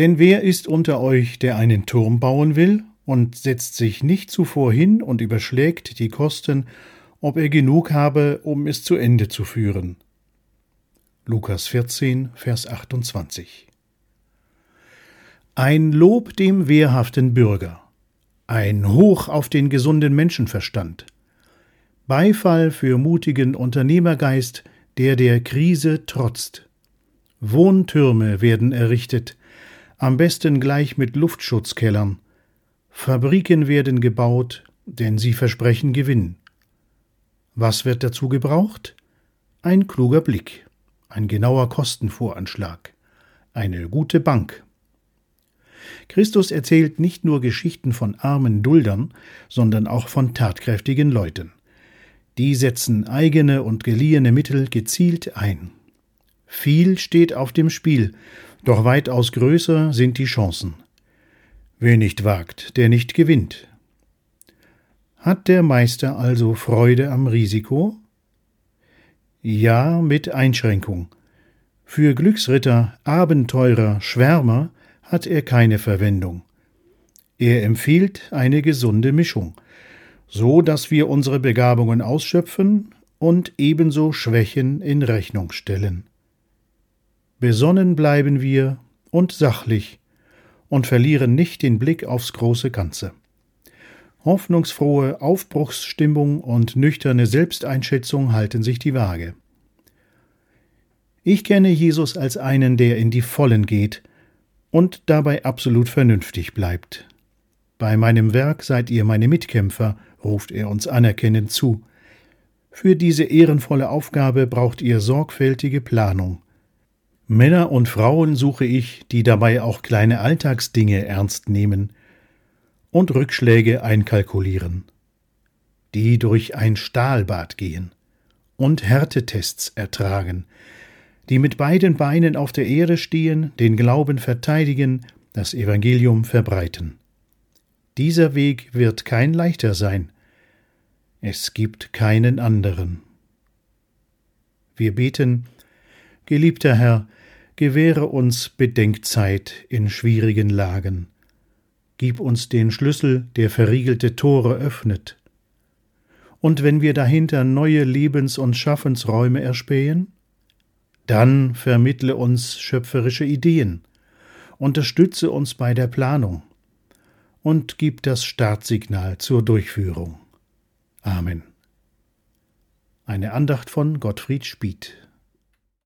Denn wer ist unter euch, der einen Turm bauen will und setzt sich nicht zuvor hin und überschlägt die Kosten, ob er genug habe, um es zu Ende zu führen? Lukas 14, Vers 28. Ein Lob dem wehrhaften Bürger, ein Hoch auf den gesunden Menschenverstand, Beifall für mutigen Unternehmergeist, der der Krise trotzt. Wohntürme werden errichtet, am besten gleich mit Luftschutzkellern. Fabriken werden gebaut, denn sie versprechen Gewinn. Was wird dazu gebraucht? Ein kluger Blick, ein genauer Kostenvoranschlag, eine gute Bank. Christus erzählt nicht nur Geschichten von armen Duldern, sondern auch von tatkräftigen Leuten. Die setzen eigene und geliehene Mittel gezielt ein. Viel steht auf dem Spiel, doch weitaus größer sind die Chancen. Wer nicht wagt, der nicht gewinnt. Hat der Meister also Freude am Risiko? Ja, mit Einschränkung. Für Glücksritter, Abenteurer, Schwärmer hat er keine Verwendung. Er empfiehlt eine gesunde Mischung, so dass wir unsere Begabungen ausschöpfen und ebenso Schwächen in Rechnung stellen. Besonnen bleiben wir und sachlich und verlieren nicht den Blick aufs große Ganze. Hoffnungsfrohe Aufbruchsstimmung und nüchterne Selbsteinschätzung halten sich die Waage. Ich kenne Jesus als einen, der in die Vollen geht und dabei absolut vernünftig bleibt. Bei meinem Werk seid ihr meine Mitkämpfer, ruft er uns anerkennend zu. Für diese ehrenvolle Aufgabe braucht ihr sorgfältige Planung. Männer und Frauen suche ich, die dabei auch kleine Alltagsdinge ernst nehmen und Rückschläge einkalkulieren, die durch ein Stahlbad gehen und Härtetests ertragen, die mit beiden Beinen auf der Erde stehen, den Glauben verteidigen, das Evangelium verbreiten. Dieser Weg wird kein leichter sein. Es gibt keinen anderen. Wir beten, Geliebter Herr, gewähre uns Bedenkzeit in schwierigen Lagen. Gib uns den Schlüssel, der verriegelte Tore öffnet. Und wenn wir dahinter neue Lebens- und Schaffensräume erspähen, dann vermittle uns schöpferische Ideen, unterstütze uns bei der Planung und gib das Startsignal zur Durchführung. Amen. Eine Andacht von Gottfried Spieth